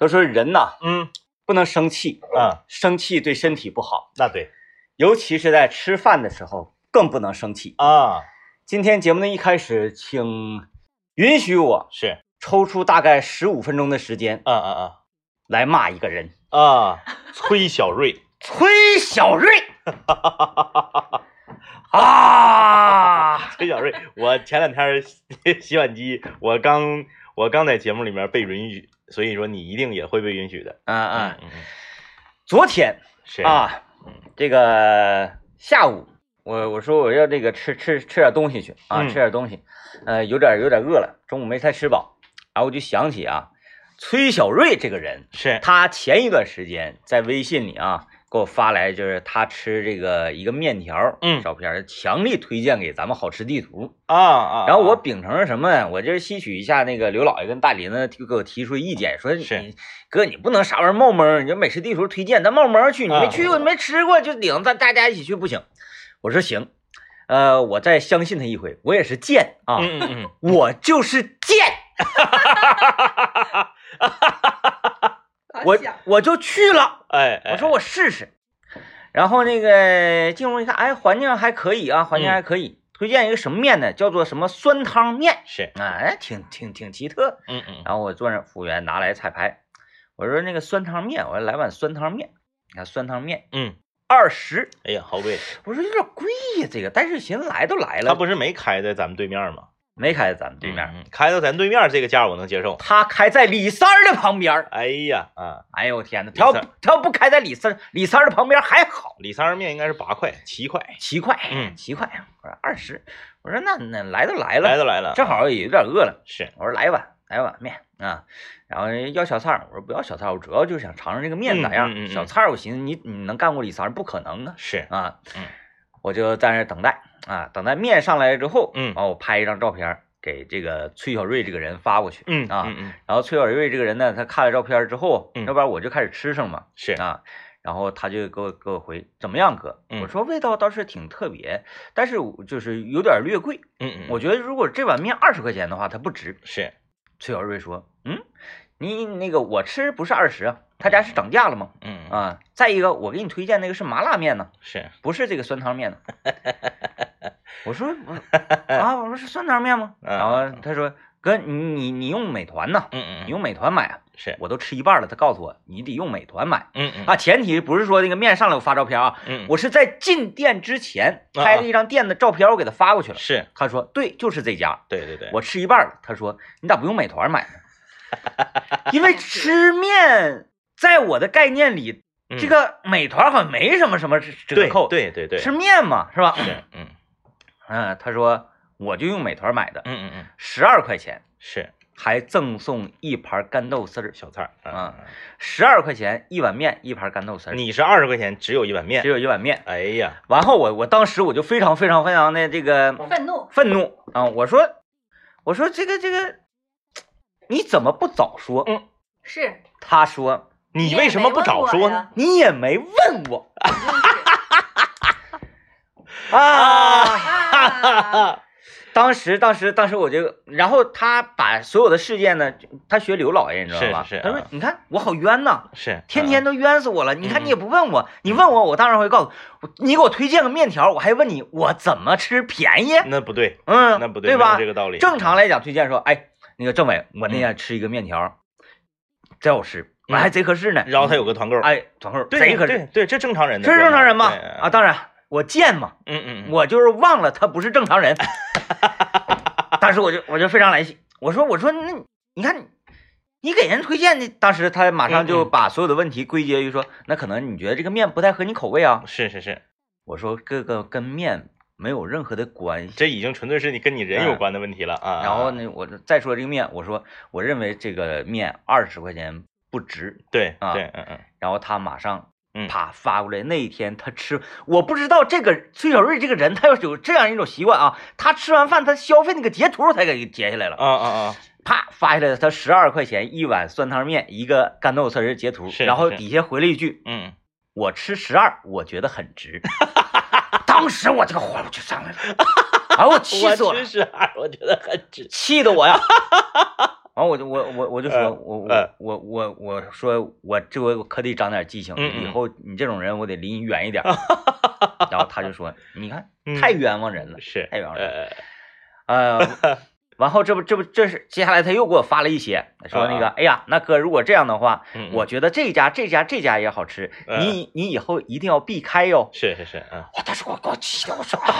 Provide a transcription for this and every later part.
都说人呐嗯。不能生气，啊，生气对身体不好，那对。尤其是在吃饭的时候更不能生气。啊，今天节目的一开始，请允许我是。抽出大概十五分钟的时间啊啊来骂一个人，啊啊，崔小瑞，崔小瑞 啊！崔小瑞，我前两天洗洗碗机，我刚我刚在节目里面被允许，所以说你一定也会被允许的。嗯嗯，昨天是，啊，这个下午我我说我要这个吃吃吃点东西去啊，嗯。吃点东西，呃，有点有点饿了，中午没太吃饱，然后我就想起啊，崔小瑞这个人，是。他前一段时间在微信里啊给我发来，就是他吃这个一个面条，嗯照片，强力推荐给咱们好吃地图。啊啊，然后我啊秉承着什么呢？我就是吸取一下那个刘老爷跟大林子，就给我提出意见，说是你哥你不能啥玩意儿冒蒙儿，你就美食地图推荐，咱冒蒙儿去，你没去过，啊你没吃过，就领咱大家一起去不行。我说行，呃，我再相信他一回，我也是贱啊，嗯嗯嗯，我就是贱 我我就去了。哎，哎我说我试试，然后那个进屋一看，哎，环境还可以啊，环境还可以。推荐一个什么面呢？叫做什么酸汤面，是，哎，挺挺挺奇特。嗯嗯然后我坐那，服务员拿来彩排，我说那个酸汤面，我说来碗酸汤面。你看酸汤面嗯，二十，哎呀，好贵，我说有点贵呀，这个，但是寻思来都来了，他不是没开在咱们对面吗？没开在咱们对面，嗯，开到咱对面这个价我能接受。他开在李三儿的旁边儿。哎呀啊，哎呦我天哪，他要他要不开在李三李三儿的旁边还好，李三儿面应该是八块。七块，七块，嗯。七块，我说二十，我说那那来都来了，来都来了，正好也有点饿了，是，我说来一碗，来一碗面啊，然后要小菜儿，我说不要小菜儿，我主要就是想尝尝这个面咋样。小菜儿我寻思你你能干过李三儿不可能啊。是，啊，嗯，我就在那儿等待啊，等待面上来之后，嗯完我拍一张照片给这个崔小瑞这个人发过去，嗯啊嗯嗯，然后崔小瑞这个人呢，他看了照片之后，嗯要不然我就开始吃上嘛，是，啊，然后他就给我给我回怎么样哥？嗯我说味道倒是挺特别，但是就是有点略贵。嗯嗯，我觉得如果这碗面二十块钱的话，它不值。是，崔小瑞说：“嗯，你那个我吃不是二十啊，他家是涨价了吗？嗯嗯啊，再一个我给你推荐那个是麻辣面呢，是，不是这个酸汤面呢。” 我说：“我 啊，我说是酸汤面吗？”嗯然后他说：“哥，你你你用美团呢？嗯嗯你用美团买啊？是，我都吃一半了。”他告诉我：“你得用美团买。”嗯嗯啊，前提不是说那个面上来我发照片啊，嗯，我是在进店之前啊拍了一张店的照片，我给他发过去了。是他说对，就是这家。对对对，我吃一半了，他说你咋不用美团买呢？因为吃面在我的概念里，嗯这个美团好像没什么什么折扣，对对对，吃面嘛是吧？是，嗯嗯，他说我就用美团买的，嗯嗯嗯，十二块钱，是还赠送一盘干豆丝儿，小菜儿啊，十二块钱一碗面，一盘干豆丝儿，你是二十块钱只有一碗面只，有一碗面。哎呀，完后我我当时我就非常非常非常的这个愤怒，愤怒啊！我说我说这个这个你怎么不早说？嗯是他说你为什么不早说呢？？你也没问我 啊！啊，当时当时当时我就，然后他把所有的事件呢，他学刘老爷，你知道吧？是是啊他说你看我好冤呐。是，天天都冤死我了！你看嗯你也不问我，你问我，我当然会告诉我你给我推荐个面条，我还问你我怎么吃便宜，那不对，嗯，那不对对吧？这个道理。正常来讲，推荐说，哎，那个政委，我那天吃一个面条，真好吃，我还贼合适呢。然后他有个团购，哎，团购贼合适，对对，这正常人，这是正常人吗？啊，，当然我贱嘛，嗯嗯，嗯我就是忘了他不是正常人。当时我就我就非常来气，我说我说那你看你你给人推荐的，当时他马上就把所有的问题归结于说，那可能你觉得这个面不太合你口味啊。是是是，我说这个跟面没有任何的关系。这已经纯粹是你跟你人有关的问题了啊。然后？呢，我再说这个面，我说我认为这个面二十块钱不值。对啊对，嗯嗯，然后他马上嗯啪发过来。那一天他吃，我不知道这个崔小瑞这个人，他要有这样一种习惯啊，他吃完饭他消费那个截图才给截下来了，啊啊啊，啪发下来，他十二块钱一碗酸汤面，一个干豆丝儿截图，然后底下回了一句嗯，：“我吃十二，我觉得很值。” 当时我这个火就上来了，哎，我气死我了 我，吃十二，我觉得很值。气得我呀！完我就我我我就说呃我呃我我我我说我这回我可得长点记性，以后你这种人我得离你远一点。然后他就说，你看嗯太冤枉人了，是太冤枉人了。呃呃，完后这不这不这是接下来他又给我发了一些，说那个，啊哎呀，那哥如果这样的话，嗯，我觉得这家这家这家也好吃，嗯你你以后一定要避开哟。是是是，嗯，我当时我给我气的，我说，啊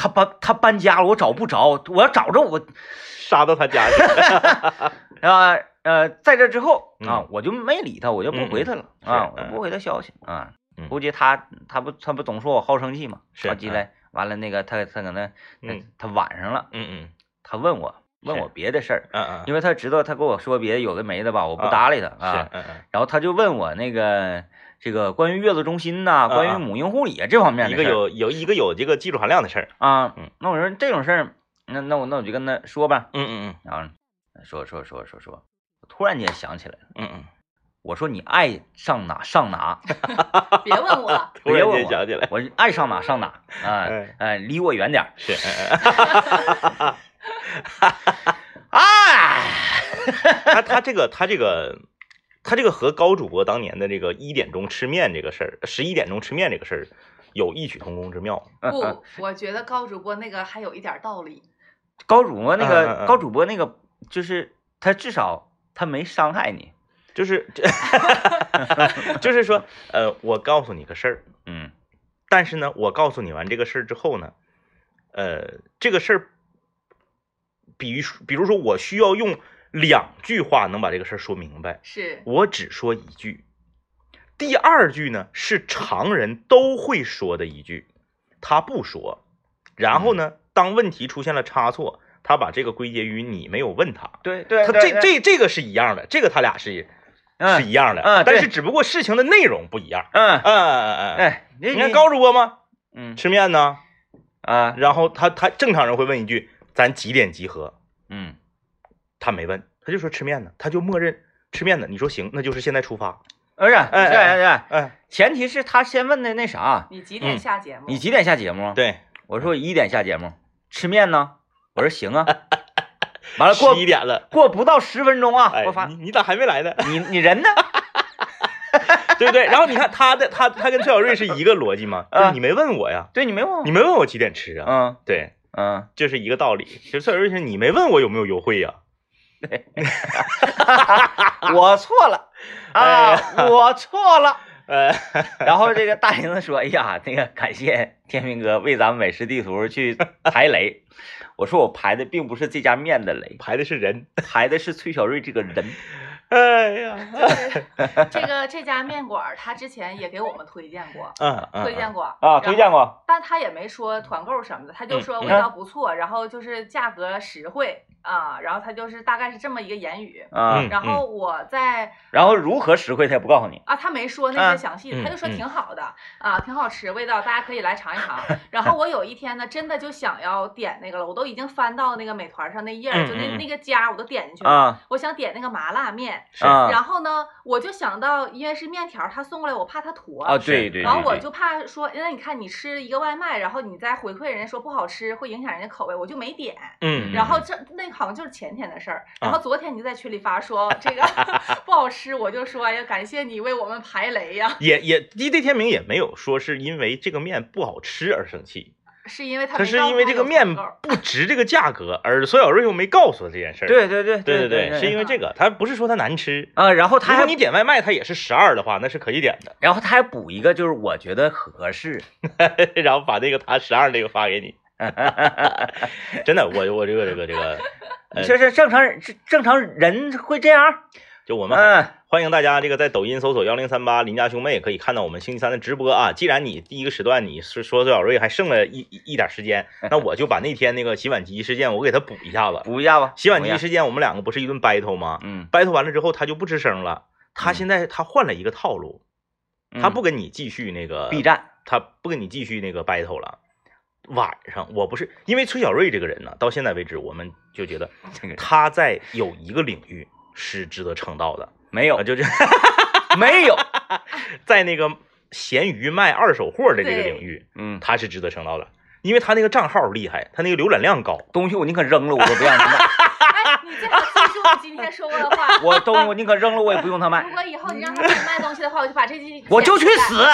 他搬他搬家了，我找不着，我要找着我杀到他家去，啊呃，在这之后啊嗯，我就没理他，我就不回他了是啊，我嗯不回他消息啊嗯。估计他他不他不总说我好生气嘛，是好急来，完了那个他他搁那嗯他晚上了，嗯嗯他问我问我别的事儿，嗯嗯，因为他知道他跟我说别的有的没的吧，我不啊搭理他是啊。嗯嗯。然后他就问我那个这个关于月子中心呐、关啊于母婴护理啊这方面一个有有一个有这个技术含量的事儿，啊嗯，那我说这种事儿，那那我那我就跟他说吧，嗯嗯嗯。然后说说说说说，我突然间想起来了，嗯嗯。我说你爱上哪上哪，别问我，嗯，突然别问我间想起来，我爱上哪上哪 啊，哎呃，离我远点儿，是，嗯嗯。哎，他他这个他这个他这个和高主播当年的这个一点钟吃面这个事儿，十一点钟吃面这个事儿有异曲同工之妙。不，我觉得高主播那个还有一点道理。高主播那个高主播那个就是他至少他没伤害你，就是 就是说，呃，我告诉你个事儿，嗯。但是呢，我告诉你完这个事儿之后呢，呃，这个事儿，比如比如说我需要用两句话能把这个事儿说明白，是，我只说一句，第二句呢是常人都会说的一句，他不说，然后呢，当问题出现了差错，他把这个归结于你没有问他。对对他这这这个是一样的，这个他俩是是一样的，嗯但是只不过事情的内容不一样。嗯。嗯嗯嗯，哎，你。你看高主播吗？嗯。吃面呢，啊。然后他他正常人会问一句，咱几点集合？嗯他没问，他就说吃面呢，他就默认吃面呢。你说行，那就是现在出发。不是，哎是是是，哎，前提是他先问的那啥，你几点嗯下节目？你几点下节目？，对，我说一点下节目，吃面呢？我说行啊。完了过十一点了，过不到十分钟啊，哎我发，你你咋还没来呢？你你人呢？对不对？然后你看他的他他跟崔小瑞是一个逻辑吗？就是啊你没问我呀，对你没问我你没问我几点吃啊？嗯对，嗯，这是一个道理。其实崔小瑞是你没问我有没有优惠呀？我错了哎啊，我错了。呃，然后这个大林子说：“哎呀，那个感谢天明哥为咱们美食地图去排雷。”我说：“我排的并不是这家面的雷，排的是人。排的是崔小瑞这个人。哎呀，就是这个 这家面馆儿，他之前也给我们推荐过，嗯嗯，推荐过啊，推荐，过。但他也没说团购什么的，他就说嗯味道不错，然后就是价格实惠啊，然后他就是大概是这么一个言语。啊嗯，然后我在然后如何实惠他也不告诉你。啊，他没说那啊些详细的，嗯他就说嗯挺好的啊，挺好吃，味道大家可以来尝一尝。然后我有一天呢，真的就想要点那个了，我都已经翻到那个美团上那页儿，就那那个家我都点进去了，啊我想点那个麻辣面。是。啊。然后呢，我就想到，因为是面条，他送过来，我怕他坨啊！对对，然后我就怕说，那你看你吃一个外卖，然后你再回馈人家说不好吃，会影响人家口味，我就没点。嗯，然后这那好像就是前天的事儿，然啊后昨天你就在群里发说 这个不好吃，我就说哎呀，感谢你为我们排雷呀，也也 DJ 天明也没有说是因为这个面不好吃而生气，是因为他他是因为这个面不值这个价格，而索小瑞又没告诉他这件事儿。对对对对对对，是因为这个，他不是说他难吃。啊，然后他还如果你点外卖，他也是十二的话，那是可以点的。然后他还补一个，就是我觉得合适。然后把那个他十二那个发给你。真的，我我这个这个这个，呃这是正常人，正常人会这样。就我们嗯欢迎大家这个在抖音搜索幺零三八邻家兄妹，可以看到我们星期三的直播啊。既然你第一个时段你是说周小瑞还剩了一一一点时间，那我就把那天那个洗碗机事件我给他补一下子。补一下吧，洗碗机事件，我们两个不是一顿 battle 吗嗯，？battle 完了之后，他就不吱声了。他嗯现在他换了一个套路，嗯他不跟你继续那个 B 站，他不跟你继续那个 battle 了。晚上我不是因为崔小瑞这个人呢，到现在为止，我们就觉得 他在有一个领域是值得称道的，没有啊，就这没有，在那个闲鱼卖二手货的这个领域，嗯他是值得称道的。因为他那个账号厉害，他那个浏览量高。东西我宁可扔了，我都不让他卖。哎，你最好记住你今天说过的话。我都我宁可扔了，我也不用他卖如。果以后你让他给你卖东西的话，我就把这句我就去死，我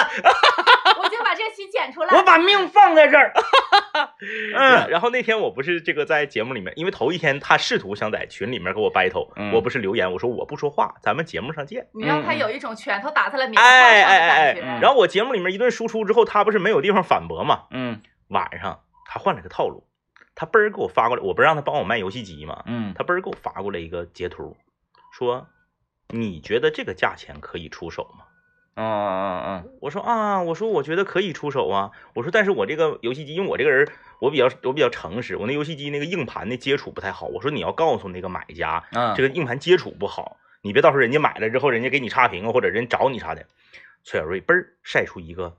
就把这期剪出来。我把命放在这儿。嗯然后那天我不是这个在节目里面，因为头一天他试图想在群里面给我 battle，、嗯我不是留言我说我不说话，咱们节目上见。你让他有一种拳头打在了棉花哎上的哎哎感觉。嗯然后我节目里面一顿输出之后，他不是没有地方反驳嘛？嗯晚上他换了个套路，他嘣儿给我发过来，我不是让他帮我卖游戏机嘛，嗯他嘣儿给我发过来一个截图，说你觉得这个价钱可以出手吗？嗯嗯嗯我说啊，我说我觉得可以出手啊。我说但是我这个游戏机，因为我这个人我比较我比较诚实，我那游戏机那个硬盘的接触不太好。我说你要告诉那个买家，嗯，这个硬盘接触不好，你别到时候人家买了之后，人家给你差评啊，或者人找你啥的。崔小瑞嘣儿晒出一个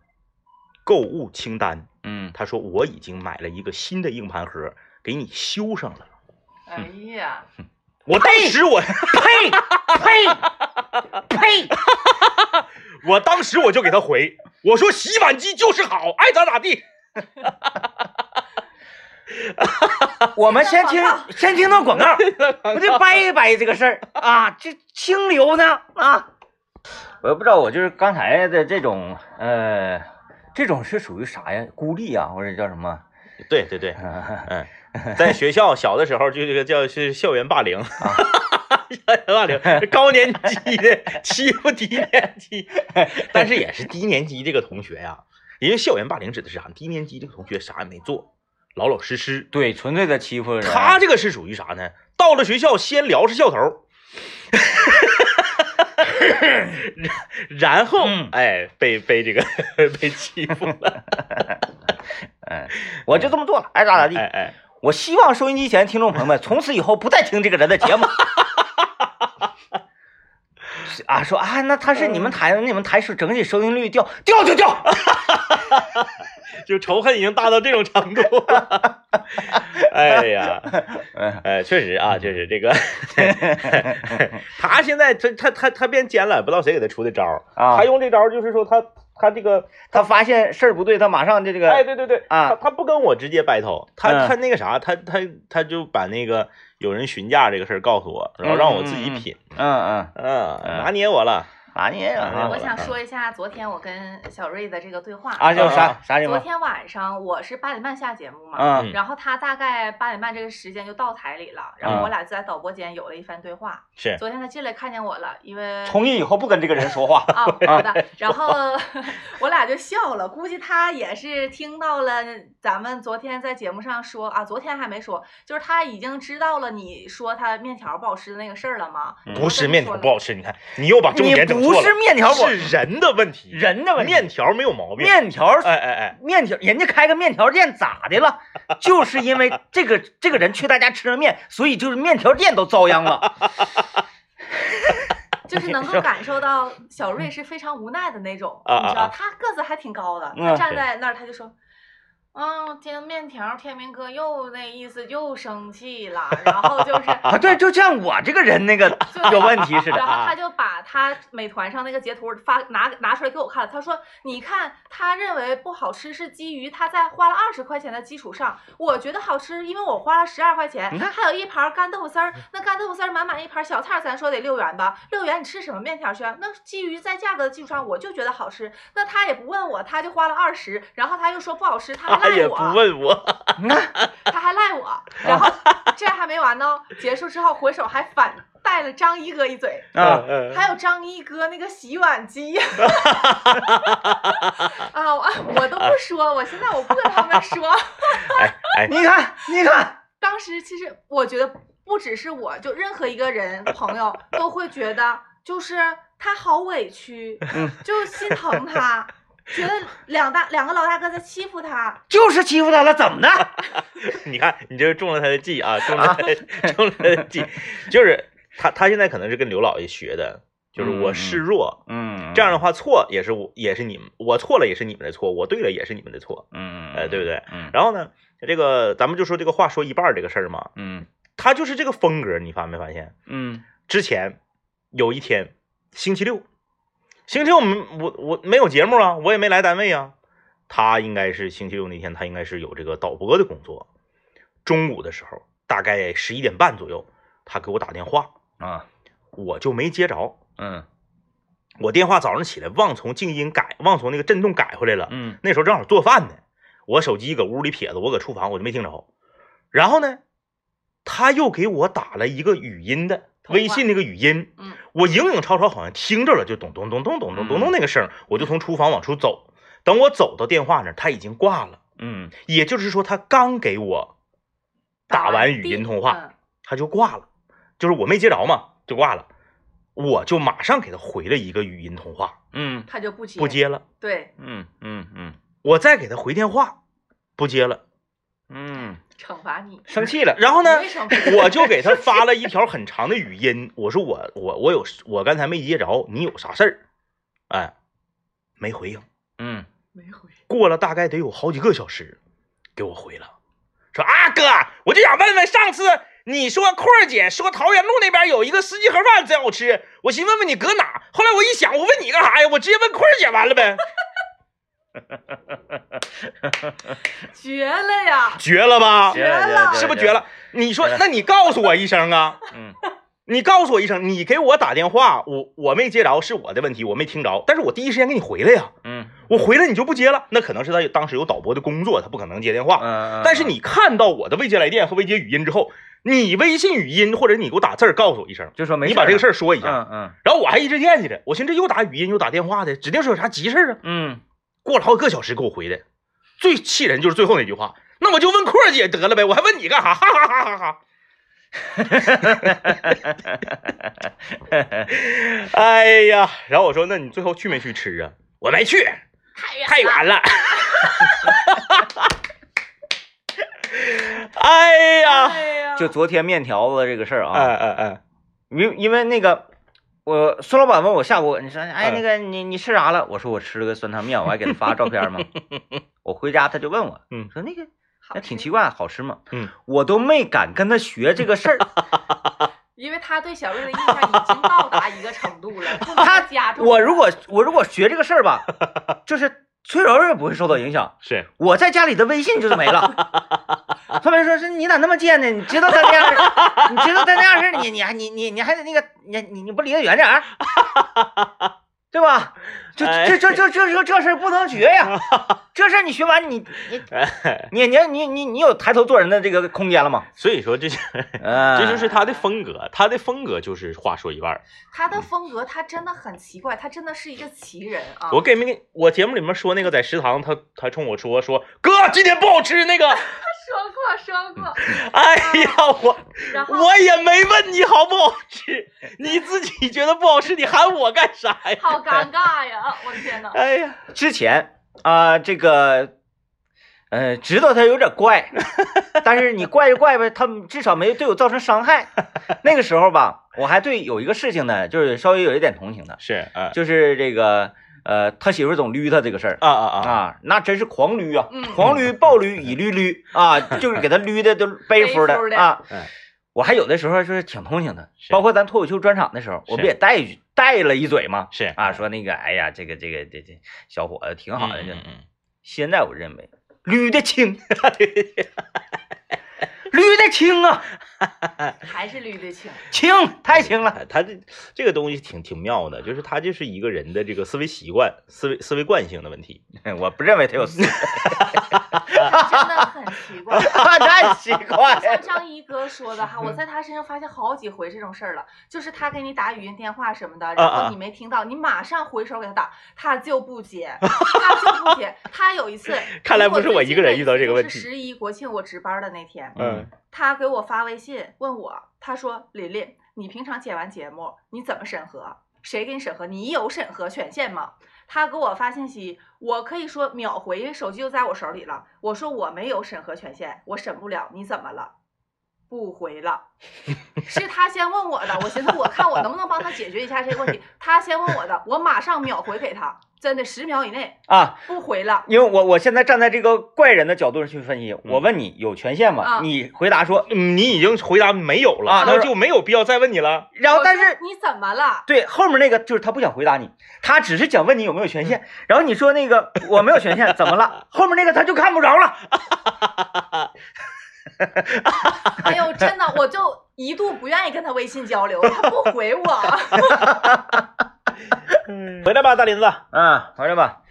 购物清单，嗯他说我已经买了一个新的硬盘盒，给你修上了。哎呀，我当时我呸呸呸！我当时我就给他回，我说洗碗机就是好，爱咋咋地。我们先听 先听到广告，我就掰一掰这个事儿 啊，这清流呢啊，我也不知道，我就是刚才的这种呃，这种是属于啥呀？孤立啊，或者叫什么？对对对，嗯，在学校小的时候就这个叫是校园霸凌，校园霸凌，高年级的欺负低年级，但是也是低年级这个同学呀，因为校园霸凌指的是啥？低年级这个同学啥也没做，老老实实。对，纯粹的欺负人。他这个是属于啥呢？到了学校先撩是校头，然后嗯哎被被这个 被欺负了，嗯，我就这么做了，爱咋咋地。哎哎。我希望收音机前听众朋友们从此以后不再听这个人的节目。啊，说啊，那他是你们台，你们台是整体收听率掉掉就掉。就仇恨已经大到这种程度。哎呀，嗯哎，确实啊，确实这个，他现在他他他他变尖了，不知道谁给他出的招儿啊他用这招儿就是说他他这个，他发现事儿不对，他马上就这个，哎，对对对，啊他他不跟我直接 battle，他嗯他那个啥，他他他就把那个有人询价这个事儿告诉我，然后让我自己品，嗯嗯，嗯，嗯拿捏我了，拿捏啊啊我想说一下昨天我跟小瑞的这个对话。啊，叫啊啥啥情况？昨天晚上我是八点半下节目嘛，嗯然后他大概八点半这个时间就到台里了，然后嗯我俩就在导播间有了一番对话。是昨天他进来看见我了，因为从今以后不跟这个人说话。啊，好的，然后我俩就笑了，估计他也是听到了咱们昨天在节目上说啊，昨天还没说，就是他已经知道了你说他面条不好吃的那个事儿了吗？嗯不是面条不好吃？你看你又把重你点整不是面条不是人的问题，人的问题面条没有毛病，面条哎哎哎。面条，人家开个面条店咋的了？就是因为这个这个人去他家吃了面，所以就是面条店都遭殃了。就是能够感受到小瑞是非常无奈的那种，你知道，啊他个子还挺高的，嗯他站在那儿他就说。啊，天面条，天明哥又那意思又生气了，然后就是 啊，对，就像我这个人那个 就有问题似的然后啊他。就把他美团上那个截图发拿拿出来给我看了，他说：“你看，他认为不好吃是基于他在花了二十块钱的基础上，我觉得好吃，因为我花了十二块钱你看，还有一盘干豆腐丝儿，那干豆腐丝儿满满一盘，小菜咱说得六元吧，六元你吃什么面条去啊？那基于在价格的基础上，我就觉得好吃，那他也不问我，他就花了二十，然后他又说不好吃，他他也不我，问我，他还赖我，然后这还没完呢，结束之后回首还反带了张一哥一嘴。”还有张一哥那个洗碗机 啊，我我都不说，我现在我不跟他们说。哎哎，你看，你看，当时其实我觉得不只是我，就任何一个人朋友都会觉得，就是他好委屈，嗯就心疼他，觉得两大两个老大哥在欺负他。就是欺负他了，怎么的？你看你这中了他的计啊，中了他的中了他的计，就是他他现在可能是跟刘老爷学的，就是我示弱，嗯，这样的话错也是我也是你们，我错了也是你们的错，我对了也是你们的错，嗯，嗯，哎，对不对？嗯然后呢，这个咱们就说这个话说一半这个事儿嘛，嗯他就是这个风格，你发没发现？嗯之前有一天星期六，星期六我我我没有节目啊，我也没来单位啊，他应该是星期六那天，他应该是有这个导播的工作。中午的时候，大概十一点半左右，他给我打电话，啊，我就没接着。嗯我电话早上起来忘从静音改，忘从那个震动改回来了。嗯那时候正好做饭呢，我手机搁屋里撇着，我搁厨房我就没听着。然后呢，他又给我打了一个语音的微信那个语音，嗯。我影影绰绰好像听着了，就咚咚咚咚咚咚咚咚那个声，我就从厨房往出走。等我走到电话那儿，他已经挂了，嗯。也就是说他刚给我打完语音通话，嗯。他就挂了，就是我没接着嘛，就挂了。我就马上给他回了一个语音通话，嗯。他就不接，不，接了。对，嗯嗯嗯。我再给他回电话，不接了。嗯，惩罚你，生气了。然后呢我就给他发了一条很长的语音，我说我我我有我刚才没接着，你有啥事儿？哎，没回应。嗯没回？过了大概得有好几个小时，给我回了，说啊哥，我就想问问，上次你说阔儿姐说桃园路那边有一个司机盒饭贼好吃，我寻思问问你搁哪？后来我一想，我问你干啥呀？我直接问阔儿姐完了呗，绝了呀！绝了吧？绝了是不是绝？了？你说，那你告诉我一声啊！嗯你告诉我一声，你给我打电话，我我没接着是我的问题，我没听着，但是我第一时间给你回来呀，嗯我回来你就不接了，那可能是他当时有导播的工作，他不可能接电话。嗯，但是你看到我的未接来电和未接语音之后，你微信语音或者你给我打字儿告诉我一声，就说没你把这个事儿儿说一下，嗯嗯然后我还一直惦记着，我寻思这又打语音又打电话的，指定是有啥急事儿啊。嗯过了好几个小时给我回的，最气人就是最后那句话，那我就问阔儿姐得了呗，我还问你干啥？哈哈哈哈哈哈！哎呀，然后我说那你最后去没去吃啊？我没去，太远太远了。哎呀，哎呀，就昨天面条子这个事儿哎啊，哎哎，因因为那个我孙老板问我下午，你说哎嗯那个你你吃啥了？我说我吃了个酸汤面，我还给他发照片嘛。我回家他就问我，嗯说那个那挺奇，怪，好吃吗？嗯，我都没敢跟他学这个事儿。因为他对小瑞的印象已经到达一个程度了，他再加重。我如果我如果学这个事儿吧，就是崔柔也不会受到影响，是我在家里的微信就是没了。他们说是你咋那么贱呢？你知道他那样式，你知道他那样式儿，你你还你你你还得那个你你你不离得远点儿，对吧？这这这这这这这事儿不能学呀，这事儿你学完你你 哎，你你你你你有抬头做人的这个空间了吗？所以说这是嗯，这就是他的风格，他的风格就是话说一半儿。他的风格，他真的很奇怪，他真的是一个奇人啊！我给没给我节目里面说那个在食堂，他他冲我说说哥今天不好吃那个，说过说过，哎呀我我也没问你好不好吃，你自己觉得不好吃，你喊我干啥呀？好尴尬呀！我的天呐，哎呀，之前啊、这个，呃，知道他有点怪，但是你怪就怪呗，他至少没对我造成伤害。那个时候吧，我还对有一个事情呢，就是稍微有一点同情的，是啊就是这个，呃，他媳妇总捋他这个事儿。啊啊啊！啊，那真是狂捋啊，嗯狂捋、暴捋、以捋捋啊，就是给他捋的都背夫的背的啊哎。我还有的时候就是挺同情他，包括咱脱口秀专场的时候，我不也带一句带了一嘴吗？是啊，说那个，哎呀，这个这个这这小伙子挺好的，嗯嗯嗯现在我认为捋的轻，捋的清啊，还是捋得清。清太清了。他他这这个东西挺挺妙的，就是他就是一个人的这个思维习惯、思维思维惯性的问题。我不认为他有思维，真的很奇怪。太奇怪像了。张一哥说的哈，我在他身上发现好几回这种事儿了，就是他给你打语音电话什么的，然后你没听到，你马上回手给他打，他就不接，他就不接。他有一次，看来不是我一个人遇到这个问题是十一国庆我值班的那天，嗯他给我发微信问我，他说：“琳琳，你平常剪完节目你怎么审核？谁给你审核？你有审核权限吗？”他给我发信息，我可以说秒回，因为手机就在我手里了。我说我没有审核权限，我审不了。你怎么了？不回了，是他先问我的。我寻思我看我能不能帮他解决一下这个问题。他先问我的，我马上秒回给他。真的十秒以内啊，不回了。因为我我现在站在这个怪人的角度上去分析，我问你有权限吗？啊你回答说，嗯你已经回答没有了，啊那就没有必要再问你了。然后但是你怎么了？对后面那个就是他不想回答你，他只是想问你有没有权限。然后你说那个我没有权限，怎么了？后面那个他就看不着了。哎呦，真的，我就一度不愿意跟他微信交流，他不回我。回来吧，大林子。啊，回来吧，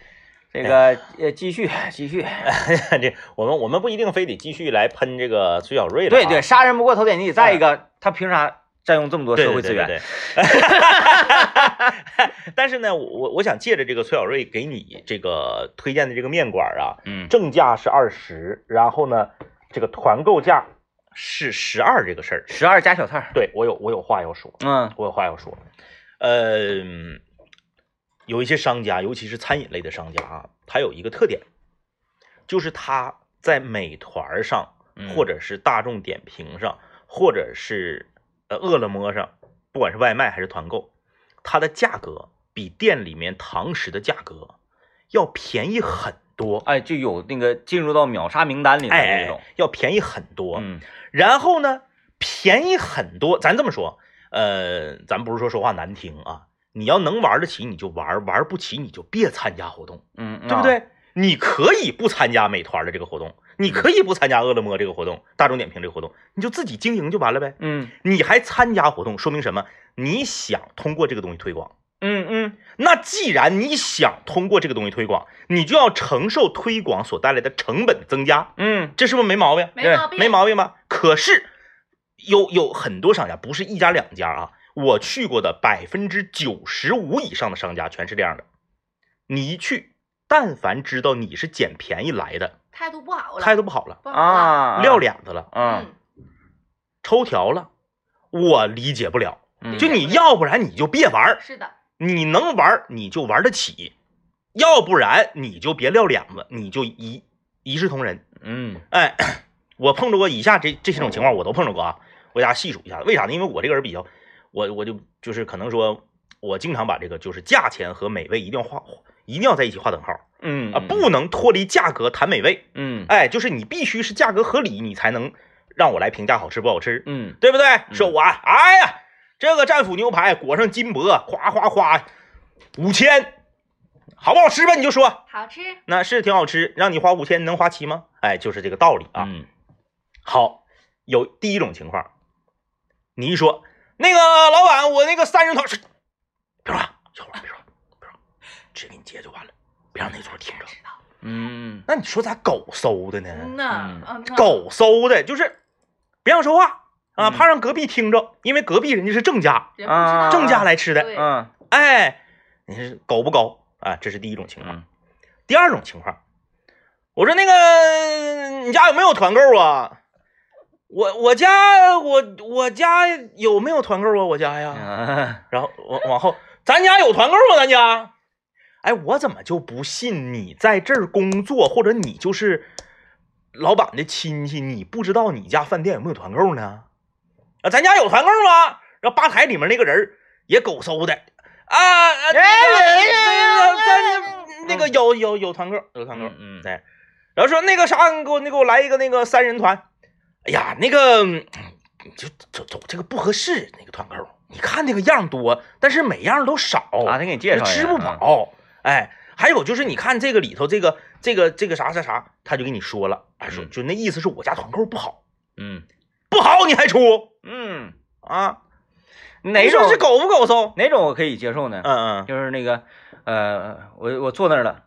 这个呃继续继续。这我们我们不一定非得继续来喷这个崔小瑞了、对对，，杀人不过头点地。再一个，他凭啥占用这么多社会资源？对对对对但是呢，我我我想借着这个崔小瑞给你这个推荐的这个面馆啊，嗯正价是二十，然后呢，这个团购价是十二这个事儿，十二加小菜。对我有我有话要说，嗯我有话要说。呃，有一些商家，尤其是餐饮类的商家啊，他有一个特点，就是他在美团上，嗯或者是大众点评上，或者是呃饿了么上，不管是外卖还是团购，它的价格比店里面堂食的价格要便宜很多，哎，就有那个进入到秒杀名单里的哎，那种。要便宜很多。嗯然后呢，便宜很多。咱这么说，呃，咱不是说说话难听啊，你要能玩得起你就玩，玩不起你就别参加活动，嗯，对不？对？你可以不参加美团的这个活动，你可以不参加饿了么这个活动、大众点评这个活动，你就自己经营就完了呗。嗯你还参加活动，说明什么？你想通过这个东西推广。嗯嗯那既然你想通过这个东西推广，你就要承受推广所带来的成本增加，嗯这是不是没毛病？没毛病，没毛病吧？可是有有很多商家，不是一家两家啊，我去过的百分之九十五以上的商家全是这样的。你一去，但凡知道你是捡便宜来的，态度不好了，态度不好了，不好了。啊，撂脸子了，嗯，抽条了，我理解不了。嗯就你要不然你就别玩儿，是的，你能玩儿你就玩得起，要不然你就别撂脸子，你就一一视同仁。嗯哎，我碰着过以下这这些种情况，我都碰着过啊。我给大家细数一下子，为啥呢？因为我这个人比较，我我就就是可能说，我经常把这个就是价钱和美味一定要画，一定要在一起画等号嗯啊，不能脱离价格谈美味。嗯哎，就是你必须是价格合理，你才能让我来评价好吃不好吃，嗯对不对？说我哎呀，这个战斧牛排裹上金箔，夸夸夸，五千，好不好吃吧？你就说，好吃。那是挺好吃，让你花五千，能花七吗？哎，就是这个道理啊。嗯好，有第一种情况，你一说那个老板，我那个三人团，是别说话，小伙儿别说话，别说话，直接给你结就完了，别让那桌听着。嗯那你说咋狗搜的呢？嗯狗搜的，就是别让说话啊，嗯怕让隔壁听着，因为隔壁人家是正家，正家来吃的。对嗯哎，你是狗不狗啊？这是第一种情况。嗯第二种情况，我说那个你家有没有团购啊？我我家我我家有没有团购啊？我家呀，嗯然后往往后，咱家有团购吗？咱家，哎，我怎么就不信你在这儿工作，或者你就是老板的亲戚，你不知道你家饭店有没有团购呢？啊，咱家有团购吗？然后吧台里面那个人儿也狗搜的啊哎，那个那个咱那个有有有团购，有团购，嗯嗯对，然后说那个啥，你给我你给我来一个那个三人团，哎呀，那个嗯就走走这个不合适，那个团购，你看那个样多，但是每样都少啊，他给你介绍吃不饱，哎，还有就是你看这个里头这个这个这个啥啥啥，他就跟你说了，哎说嗯就那意思是我家团购不好，嗯不好你还出嗯，啊？哪种是狗不狗搜？哪种我可以接受呢？嗯嗯就是那个呃，我我坐那儿了，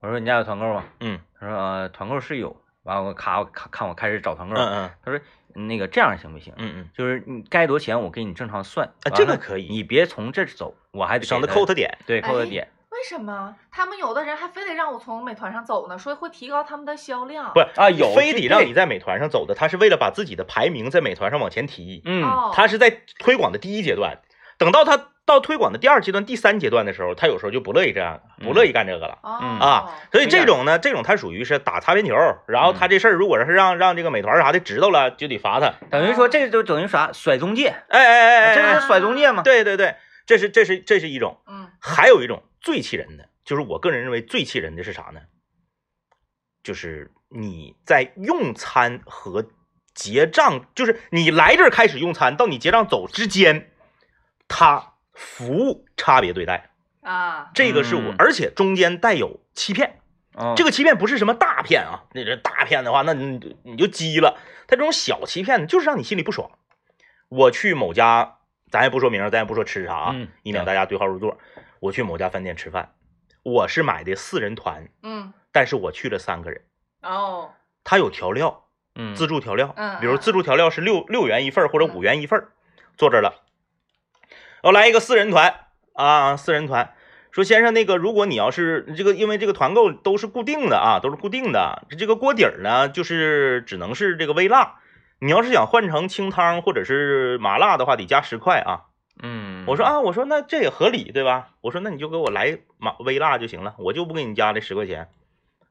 我说你家有团购吗？嗯他说呃团购是有，完了我咔我看看我开始找团购，嗯嗯他说那个这样行不行？嗯嗯，就是你该多少钱我给你正常算，啊这个可以你别从这儿走，我还得省得扣他点。对扣他哎点，为什么他们有的人还非得让我从美团上走呢？说会提高他们的销量。不啊有非得让你在美团上走的，他是为了把自己的排名在美团上往前提。嗯哦，他是在推广的第一阶段，等到他到推广的第二阶段、第三阶段的时候，他有时候就不乐意这样，不乐意干这个了。啊，所以这种呢，这种他属于是打擦边球，然后他这事儿如果是让让这个美团啥的知道了，就得罚他。等于说这就等于啥甩中介，哎哎哎哎，这哎是甩中介吗？对对对，这是这是这是一种，嗯还有一种最气人的，就是我个人认为最气人的是啥呢？就是你在用餐和结账，就是你来这儿开始用餐到你结账走之间，他服务差别对待，啊，这个是我，嗯而且中间带有欺骗。哦这个欺骗不是什么大骗啊，那这大骗的话，那你你就急了。他这种小欺骗呢，就是让你心里不爽。我去某家，咱也不说名，咱也不说吃啥啊，嗯以免大家对号入座。我去某家饭店吃饭，我是买的四人团，嗯，但是我去了三个人。哦，他有调料，嗯自助调料，嗯比如自助调料是六六元一份或者五元一份儿，坐这儿了。我来一个四人团啊，四人团。说先生，那个如果你要是这个，因为这个团购都是固定的啊，都是固定的。这个锅底儿呢，就是只能是这个微辣。你要是想换成清汤或者是麻辣的话，得加十块啊。嗯，我说啊，我说那这也合理对吧？我说那你就给我来麻微辣就行了，我就不给你加这十块钱。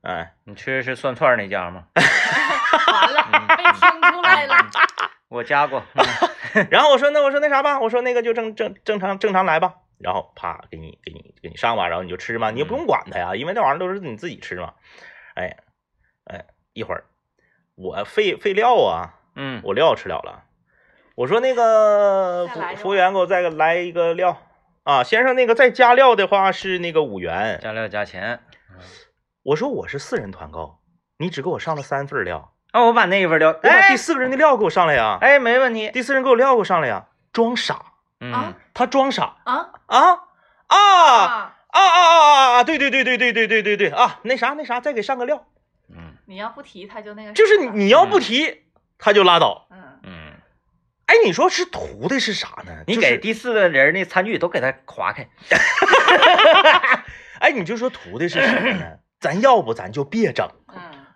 哎，你吃的是涮串那家吗？完了，被听出来了，我加过，嗯 然后我说那我说那啥吧，我说那个就正正正常正常来吧，然后啪给你给你给你上吧，然后你就吃嘛，你也不用管他呀，因为那玩意儿都是你自己吃嘛。哎哎，一会儿我废废料啊，嗯，我料吃了了，我说那个服服务员给我再来一个料。啊，先生那个再加料的话是那个五元，加料加钱。我说我是四人团购，你只给我上了三份料，啊，我把那一份料，我把哎第四个人的料给我上来呀，哎，没问题。第四人给我料给我上来呀，装傻，嗯啊，他装傻。啊啊啊啊啊！啊啊啊！对对对对对对对对对啊！那啥那啥，再给上个料，嗯你要不提他就那个啥，就是你你要不提，他就拉倒。嗯，嗯，哎，你说是图的是啥呢？你给第四个人那餐具都给他划开。哎，你就说图的是什么呢？咱要不咱就别整，嗯，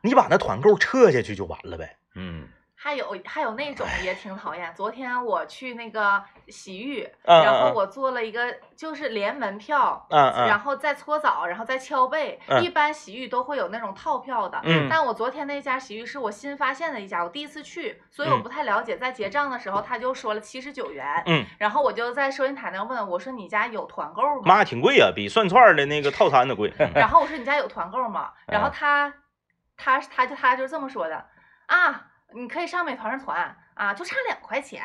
你把那团购撤下去就完了呗。嗯还有还有那种也挺讨厌。昨天我去那个洗浴，嗯然后嗯我做了一个就是连门票，嗯嗯然后再搓澡，然后再敲背。嗯一般洗浴都会有那种套票的，嗯但我昨天那家洗浴是我新发现的一家，我第一次去，所以我嗯不太了解。在结账的时候，他就说了七十九元，嗯，然后我就在收银台那问我说你家有团购吗？妈挺贵呀，比涮串的那个套餐的贵。然后我说你家有团购吗？然后啊他，他他就他就这么说的啊，你可以上美团上团啊，就差两块钱，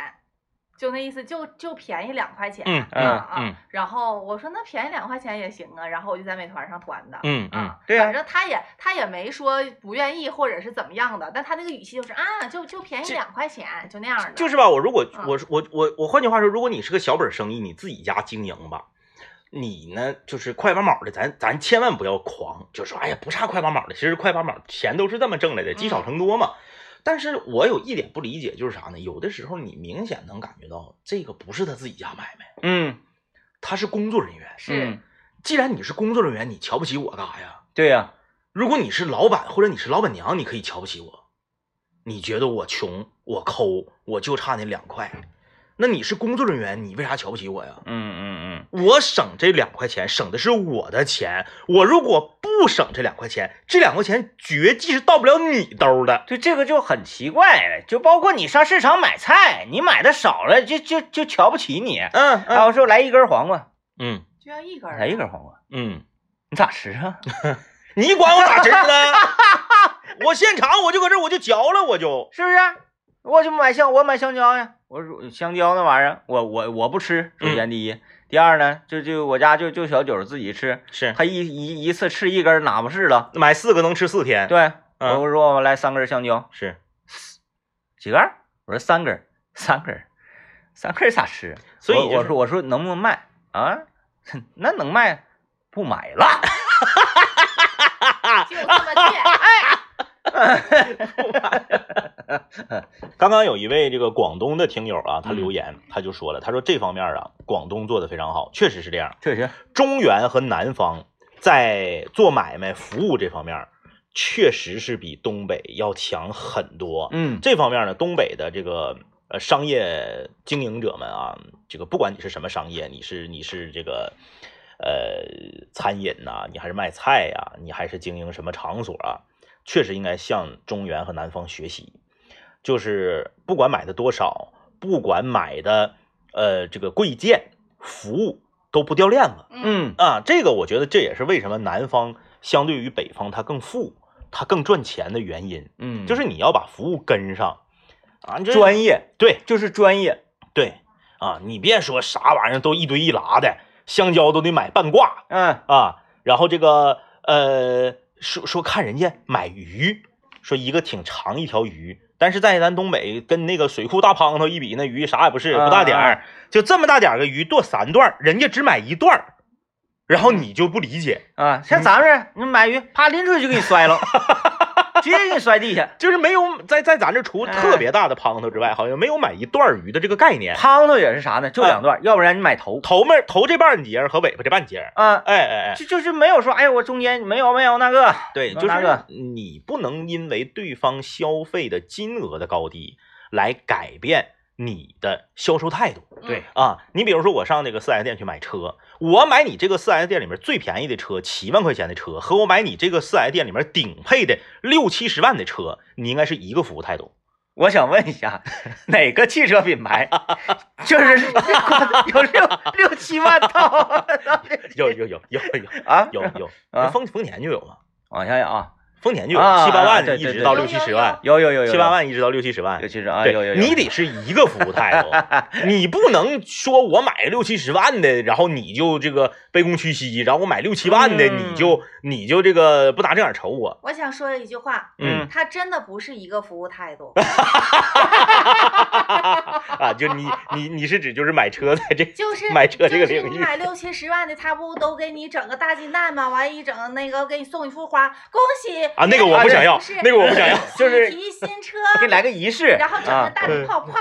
就那意思，就就便宜两块钱。嗯啊嗯啊嗯然后我说那便宜两块钱也行啊，然后我就在美团上团的。嗯嗯啊，对呀反正他也他也没说不愿意或者是怎么样的，但他那个语气就是啊，就就便宜两块钱，就那样的。就是吧，我如果嗯我我我我换句话说，如果你是个小本生意，你自己家经营吧，你呢就是快八毛的，咱咱千万不要狂，就说哎呀不差快八毛的，其实快八毛钱都是这么挣来的，积少成多嘛。但是我有一点不理解，就是啥呢？有的时候你明显能感觉到这个不是他自己家买卖，嗯他是工作人员。是嗯，既然你是工作人员，你瞧不起我干啥呀？对呀，如果你是老板或者你是老板娘，你可以瞧不起我。你觉得我穷，我抠，我就差那两块。那你是工作人员，你为啥瞧不起我呀？嗯嗯嗯我省这两块钱，省的是我的钱。我如果不省这两块钱，这两块钱绝技是到不了你兜的。对，这个就很奇怪，就包括你上市场买菜，你买的少了，就就就瞧不起你。嗯还有说来一根黄瓜，嗯就要一根儿来一根黄瓜，嗯，你咋吃啊？你管我咋吃呢？我现场我就搁这我就嚼了，我就是不是？我就买香，我买香蕉呀。我说香蕉那玩意儿，我我我不吃。首先第一，第二呢，就就我家就就小九自己吃，是他一一一次吃一根儿哪不是了？买四个能吃四天。，对，嗯我说我来三根香蕉，是几根？我说三根，三根，三根咋吃？我所以就是我说我说能不能卖啊？那能卖，不买了。就这么贱。刚刚有一位这个广东的听友啊，他嗯留言，他就说了，他说这方面啊，广东做的非常好，确实是这样。确实，中原和南方在做买卖服务这方面，确实是比东北要强很多。嗯这方面呢，东北的这个呃商业经营者们啊，这个不管你是什么商业，你是你是这个呃餐饮呐、你还是卖菜呀、你还是经营什么场所啊，确实应该向中原和南方学习。就是不管买的多少，不管买的呃这个贵贱，服务都不掉链子嗯啊。这个我觉得这也是为什么南方相对于北方它更富，它更赚钱的原因，嗯，就是你要把服务跟上啊，专业，对就是专业。对啊，你别说啥玩意儿都一堆一拉的，香蕉都得买半挂嗯啊，然后这个呃说说看人家买鱼，说一个挺长一条鱼。但是在咱东北，跟那个水库大胖头一比，那鱼啥也不是，不大点啊儿，就这么大点儿个鱼剁三段，人家只买一段儿，然后你就不理解，啊，像咱们这，你买鱼，啪拎出去就给你摔了，直接给你摔地下。就是没有在在咱这除哎特别大的胖头之外，好像没有买一段鱼的这个概念。胖头也是啥呢？就两段，要不然你买头。头面头这半截和尾巴这半截儿，啊，哎哎哎，就就是没有说，哎，我中间没有没有那个。对，就是那个你不能因为对方消费的金额的高低来改变你的销售态度。对啊，你比如说我上那个四 S 店去买车，我买你这个四 S 店里面最便宜的车，七万块钱的车，和我买你这个四 S 店里面顶配的六七十万的车，你应该是一个服务态度。我想问一下，哪个汽车品牌 就是有六六七万套？有有有有有啊，有有，啊丰丰田就有嘛，我想想啊，丰田就有啊七八啊万一对对对。有直到六七十万，有有有有七八，万一直到六七十万六七十啊，有有有，你得是一个服务态度，你不能说我买六七十万的，然后你就这个卑躬屈膝，然后我买六七万的，嗯你就你就这个不打正眼瞅我，我想说一句话，嗯。他真的不是一个服务态度，啊，就你你你是指就是买车在这就是 买车这个就是领域你买六七十万的，他不都给你整个大金蛋吗？完一整那个给你送一束花，恭喜啊，那个我不想要，那个我不想要，就是提新车，给你来个仪式，然后整个啊，大礼炮，啪！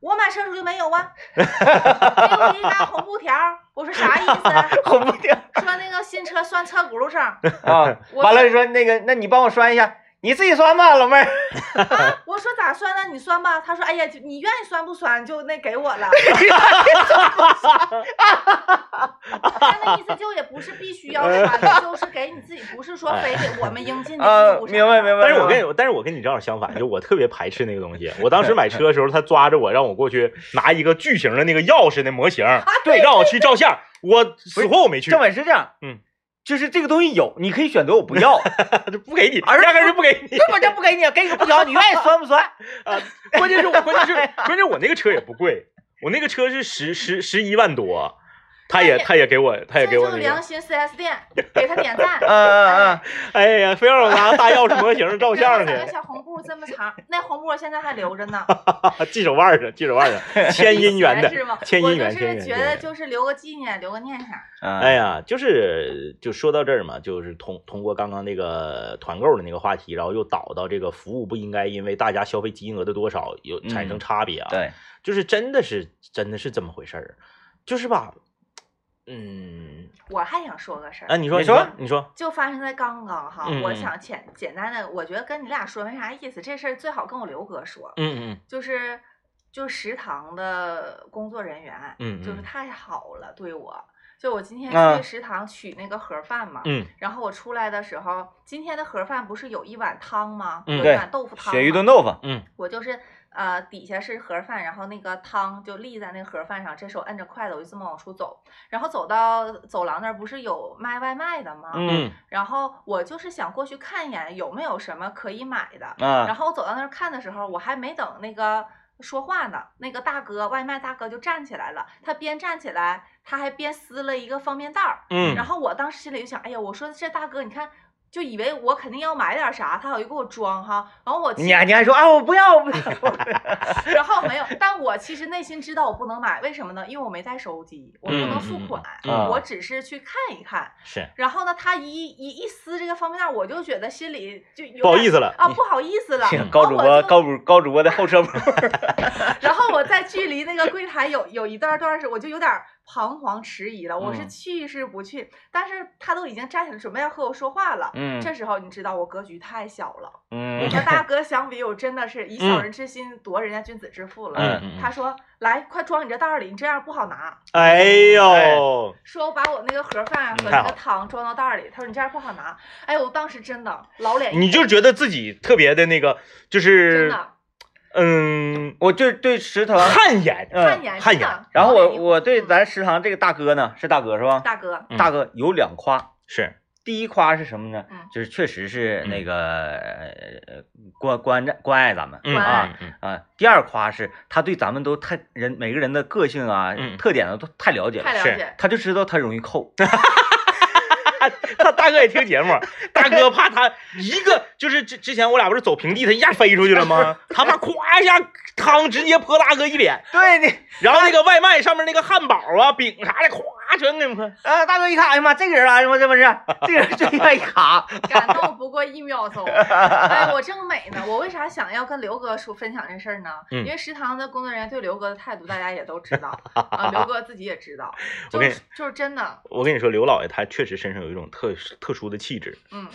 我买车时候就没有啊，给我一张红布条，我说啥意思？红布条说那个新车拴车轱辘上 啊。我完了说那个，那你帮我拴一下，你自己拴吧，老妹儿。啊，我说咋拴呢？你拴吧。他说，哎呀，你愿意拴不拴就那给我了。他那意思就也不是必须要拴的，就是给你自己，不是说非得我们应尽的啊义务，啥。明白明白。但是我跟你，但是我跟你正好相反，就我特别排斥那个东西。我当时买车的时候，他抓着我让我过去拿一个巨型的那个钥匙的模型，对，让我去照相，我死活我没去政，委是这样，嗯，就是这个东西有，你可以选择我不要，就不给你，压根就不给你。根本就不给你，给你个不条，你愿意拴不拴？啊，关键是我关键是关键我那个车也不贵，我那个车是十十十一万多，他也他也给我他也给我这就那个，良心 4S 店，给他点赞。嗯嗯嗯，哎呀，非让我拿大钥匙模型照相去，小红布这么长，那红布我现在还留着呢。系手腕上系手腕上，牵姻缘的是吗？牵姻缘我就是觉得就是留个纪念，留个念想。嗯哎，呀，就是就说到这儿嘛，就是通通过刚刚那个团购的那个话题，然后又导到这个服务不应该因为大家消费金额的多少有产生嗯。差别啊，对，就是真的是真的是这么回事儿，就是吧，嗯，我还想说个事啊，儿，你说你说你说，就发生在刚刚哈。我想简简单的，我觉得跟你俩说没啥意思，这事儿最好跟我刘哥说。嗯嗯就是就食堂的工作人员，嗯嗯就是太好了，对我。就我今天啊去食堂取那个盒饭嘛，嗯然后我出来的时候，今天的盒饭不是有一碗汤吗？嗯对有一碗豆腐汤吗。鳕鱼炖豆腐，嗯我就是呃底下是盒饭，然后那个汤就立在那个盒饭上，这手摁着筷子，我就这么往出走，然后走到走廊那儿不是有卖外卖的吗？嗯嗯然后我就是想过去看一眼有没有什么可以买的，啊然后我走到那儿看的时候，我还没等那个说话呢，那个大哥外卖大哥就站起来了，他边站起来，他还边撕了一个方便袋儿，嗯，然后我当时心里就想，哎呀，我说这大哥，你看。就以为我肯定要买点啥，他好就给我装哈，然后我你还你还说啊，我不要，我不要，然后没有，但我其实内心知道我不能买，为什么呢？因为我没带手机，我不能付款，嗯我只是去看一看。是然后呢，他一一一撕这个方便袋，我就觉得心里就有点不好意思了，啊，不好意思了。高主播然后我就高主高主播的后车部，然后我在距离那个柜台有有一段段时，我就有点彷徨迟疑了，我是嗯去是不去？但是他都已经站起来准备要和我说话了。嗯这时候你知道我格局太小了，我嗯和 大哥相比，我真的是以小人之心夺人家君子之腹了。他说：“来，快装你这袋儿里，你这样不好拿。哎呦，说我把我那个盒饭和那个汤装到袋儿里，他说你这样不好拿。哎呦，我当时真的老脸你就觉得自己特别的那个，就是真的嗯，我就对食堂，汗颜，嗯汗颜汗颜然后我嗯我对咱食堂这个大哥呢，是大哥是吧？大哥，嗯大哥有两夸，是，第一夸是什么呢嗯？就是确实是嗯那个呃关关着关爱咱们啊嗯啊。第二夸是他对咱们都太人每个人的个性啊嗯特点啊都太了解了，是太了解，他就知道他容易扣。他 他大哥也听节目，大哥怕他一个就是之之前我俩不是走平地，他一下飞出去了吗？他怕咵一下汤直接泼大哥一脸，对你，然后那个外卖上面那个汉堡啊、饼啥的，咵全给泼。啊，大哥一看，哎呀妈，这个人来了吗？这不是，这个人最愿意卡。感动不过一秒钟。哎，我正美呢，我为啥想要跟刘哥说分享这事儿呢？嗯因为食堂的工作人员对刘哥的态度，大家也都知道啊，刘哥自己也知道，我跟你就是就是真的，我跟你说，刘老爷他确实身上有一种特特殊的气质。嗯，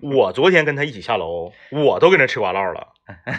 我昨天跟他一起下楼，我都跟他吃瓜唠了，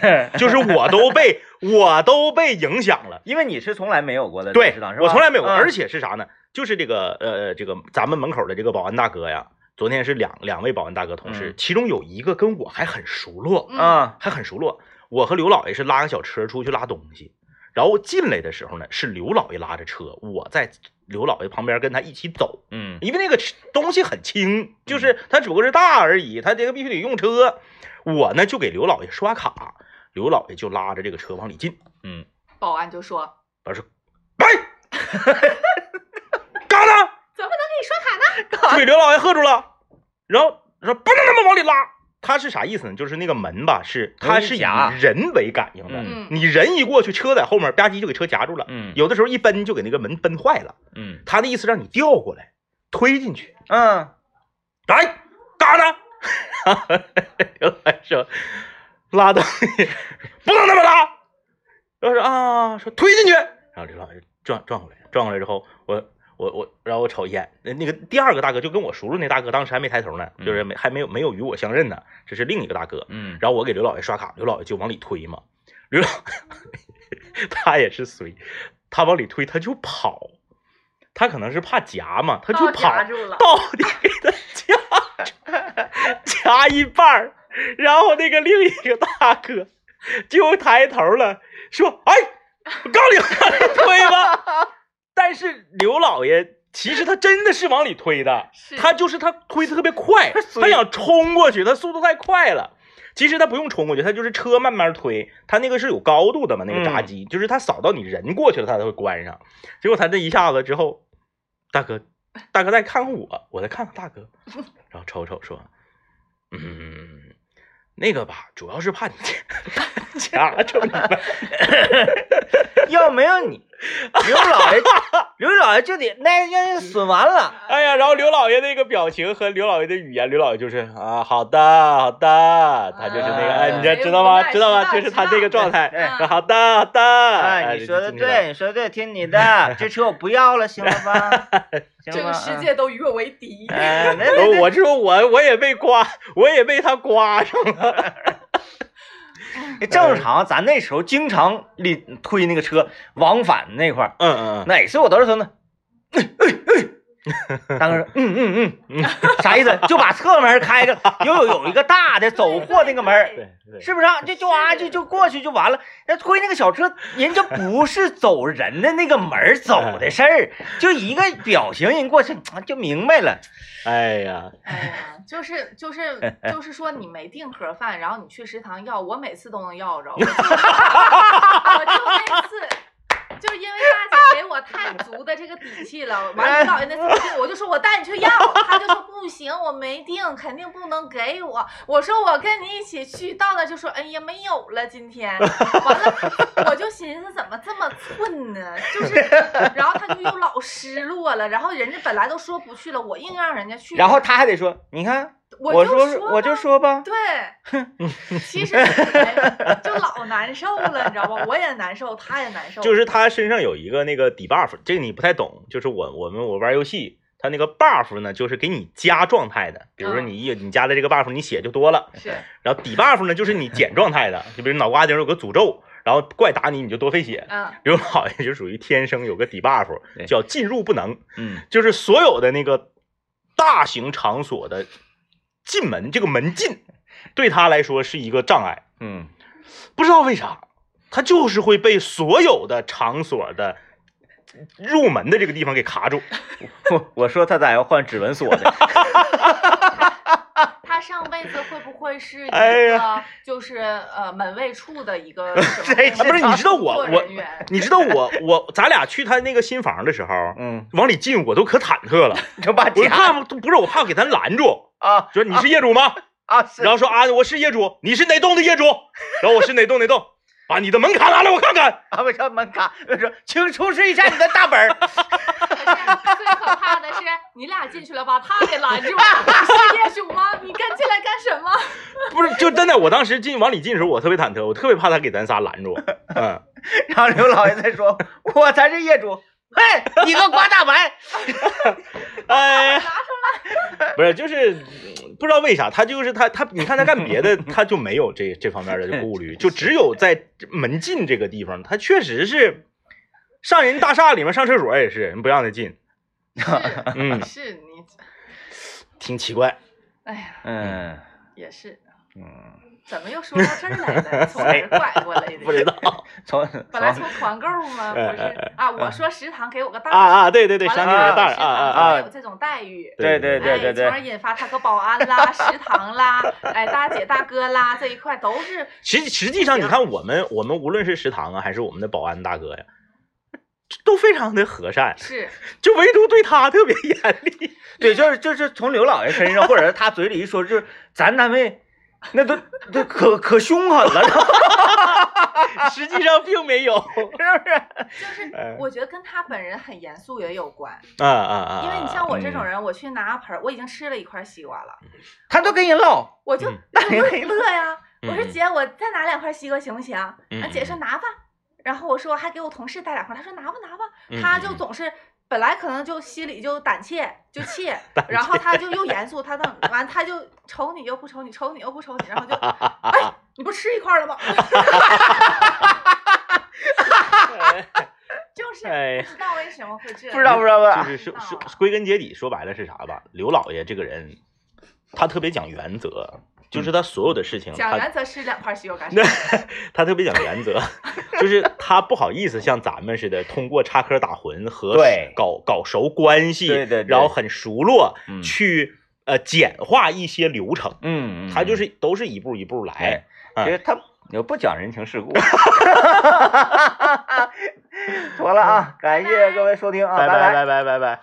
就是我都被我都被影响了。因为你是从来没有过的对？我从来没有过，嗯而且是啥呢？就是这个呃这个咱们门口的这个保安大哥呀，昨天是两两位保安大哥同事，嗯其中有一个跟我还很熟络，嗯啊，还很熟络。我和刘老爷是拉个小车出去拉东西，然后进来的时候呢，是刘老爷拉着车，我在刘老爷旁边跟他一起走。嗯因为那个东西很轻，就是它只不过是大而已，他这个必须得用车。我呢就给刘老爷刷卡，刘老爷就拉着这个车往里进。嗯，保安就说我说：“喂，干呢？怎么能给你刷卡呢？就给刘老爷喝住了。然后说不能那么往里拉，他是啥意思呢？就是那个门吧，是它是以人为感应的，你人一过去，车在后面吧唧就给车夹住了。嗯有的时候一奔就给那个门奔坏了。嗯他的意思让你调过来，推进去。嗯，来？刘老师说拉东西不能那么拉。然后说啊，说推进去。然后刘老爷转转过来，转过来之后，我我我，然后我瞅一眼，那那个第二个大哥就跟我熟了那大哥，当时还没抬头呢，就是没还没有没有与我相认呢，这是另一个大哥。嗯，然后我给刘老爷刷卡，刘老爷就往里推嘛。刘老他也是随，他往里推他就跑，他可能是怕夹嘛，他就哦跑，到底给他夹住，夹一半儿，然后那个另一个大哥就抬头了，说：“哎，我告诉你往里推吧。”但是刘老爷其实他真的是往里推的，是他就是他推的特别快，他想冲过去，他速度太快了。其实他不用冲过去，他就是车慢慢推，他那个是有高度的嘛，那个闸机，就是他扫到你人过去了，他才会关上。结果他这一下子之后，大哥，大哥再看看我，我再看看大哥，然后瞅瞅说，嗯，那个吧，主要是怕你夹着你了。要没有你，刘老爷，刘老爷就得那让人损完了。哎呀，然后刘老爷那个表情和刘老爷的语言，刘老爷就是啊，好的，好的，他就是那个，哎哎，你这知道吗？知道吗？知道就是他那个状态。好的，好的，哎，你说的对，你说的对，听你的，这车我不要了，行了吧？这个世界都与我为敌。我那我就说我我也被刮，我也被他刮上了。那正常，咱那时候经常领推那个车往返那块儿，嗯嗯嗯，哪次我都是说呢，哎哎哎，大哥说，嗯嗯嗯嗯，啥意思？就把侧门开着，有有有一个大的走货那个门儿，对对，是不是啊？就就啊就就过去就完了。那推那个小车，人家不是走人的那个门走的事儿，就一个表情，人过去啊就明白了。哎呀，哎呀，就是就是就是说你没订盒饭，然后你去食堂要，我每次都能要着。我就 我就那次，我太足的这个底气了，完了导人的自信，我就说我带你去要，他就说不行，我没定，肯定不能给我。我说我跟你一起去，到那就说哎呀没有了今天，完了我就寻思怎么这么寸呢？就是，然后他就又老失落了，然后人家本来都说不去了，我硬让人家去，然后他还得说，你看，我说说我就吧说吧，对，其实哎就老难受了，你知道吧？我也难受，他也难受。就是他身上有一个那个底 buff，这个你不太懂，就是我我们我玩游戏，他那个 buff 呢，就是给你加状态的，比如说嗯你一你加了这个 buff，你血就多了。是然后底 buff 呢，就是你减状态的，就比如脑瓜顶有个诅咒，然后怪打你你就多费血。嗯，刘老爷就属于天生有个底 buff，对叫进入不能，嗯就是所有的那个大型场所的进门这个门禁，对他来说是一个障碍。嗯，不知道为啥，他就是会被所有的场所的入门的这个地方给卡住。我我说他咋要换指纹锁的？他上辈子会不会是一哎个就是呃门卫处的一个 不是，你知道我我你知道我我咱俩去他那个新房的时候，嗯，往里进我都可忐忑了，就把我怕不是我怕给咱拦住，啊说你是业主吗？啊，是然后说啊我是业主，你是哪栋的业主？然后我是哪栋哪栋，把你的门卡拿来我看看。啊，为啥门卡？我说，请出示一下你的大本儿。最可怕的是，你俩进去了，把他给拦住了。你是业主吗？你跟进来干什么？不是，就真的，我当时进往里进的时候，我特别忐忑，我特别怕他给咱仨拦住。嗯，然后刘老爷再说，我才是业主。嘿，你个刮大白！哎呀，拿 出不是，就是嗯不知道为啥，他就是他他，你看他干别的，他就没有这这方面的顾虑，就只有在门禁这个地方，他确实是上人大厦里面上厕所也是，人不让他进，来。嗯是，是你，挺奇怪。哎呀，嗯也是。嗯，怎么又说到这儿来了？从哪儿拐过来的？不知道从 本来从从团购吗？不是啊，我说食堂给我个袋啊儿，啊，对对对，完想起了之后食来袋儿啊啊啊，有这种待遇。对对对对对，从而，引发他和保安啦、食堂啦、哎大姐大哥啦这一块都是实实际上，你看我们我们无论是食堂啊，还是我们的保安大哥呀，都非常的和善，是就唯独对他特别严厉。对，就是就是从刘老爷身上，或者是他嘴里一说，就是咱单位那都都可可凶狠了，实际上并没有。是不是？就是哎，我觉得跟他本人很严肃也有关，啊啊啊！因为你像我这种嗯人，我去拿盆儿，我已经吃了一块西瓜了，他都跟人唠，我就嗯乐乐呀，嗯我说姐，我再拿两块西瓜行不行？啊嗯姐说拿吧，然后我说还给我同事带两块，他说拿吧拿吧，嗯他就总是。本来可能就心里就胆怯，就怯，然后他就又严肃，他 等完他就瞅你又不瞅你，瞅你又不瞅你，然后就，哎，你不吃一块了吗？就是哎不知道为什么会这样，不知道不知道吧？就是说说归根结底说白了是啥吧？刘老爷这个人，他特别讲原则，就是他所有的事情，讲原则是两块西瓜干 啥？他特别讲原则，就是他不好意思像咱们似的通过插科打诨和搞搞熟关系，对对对然后很熟络，嗯去呃简化一些流程。嗯，嗯他就是都是一步一步来哎，啊因为他也不讲人情世故。妥了啊，感谢各位收听啊，拜拜拜拜拜拜。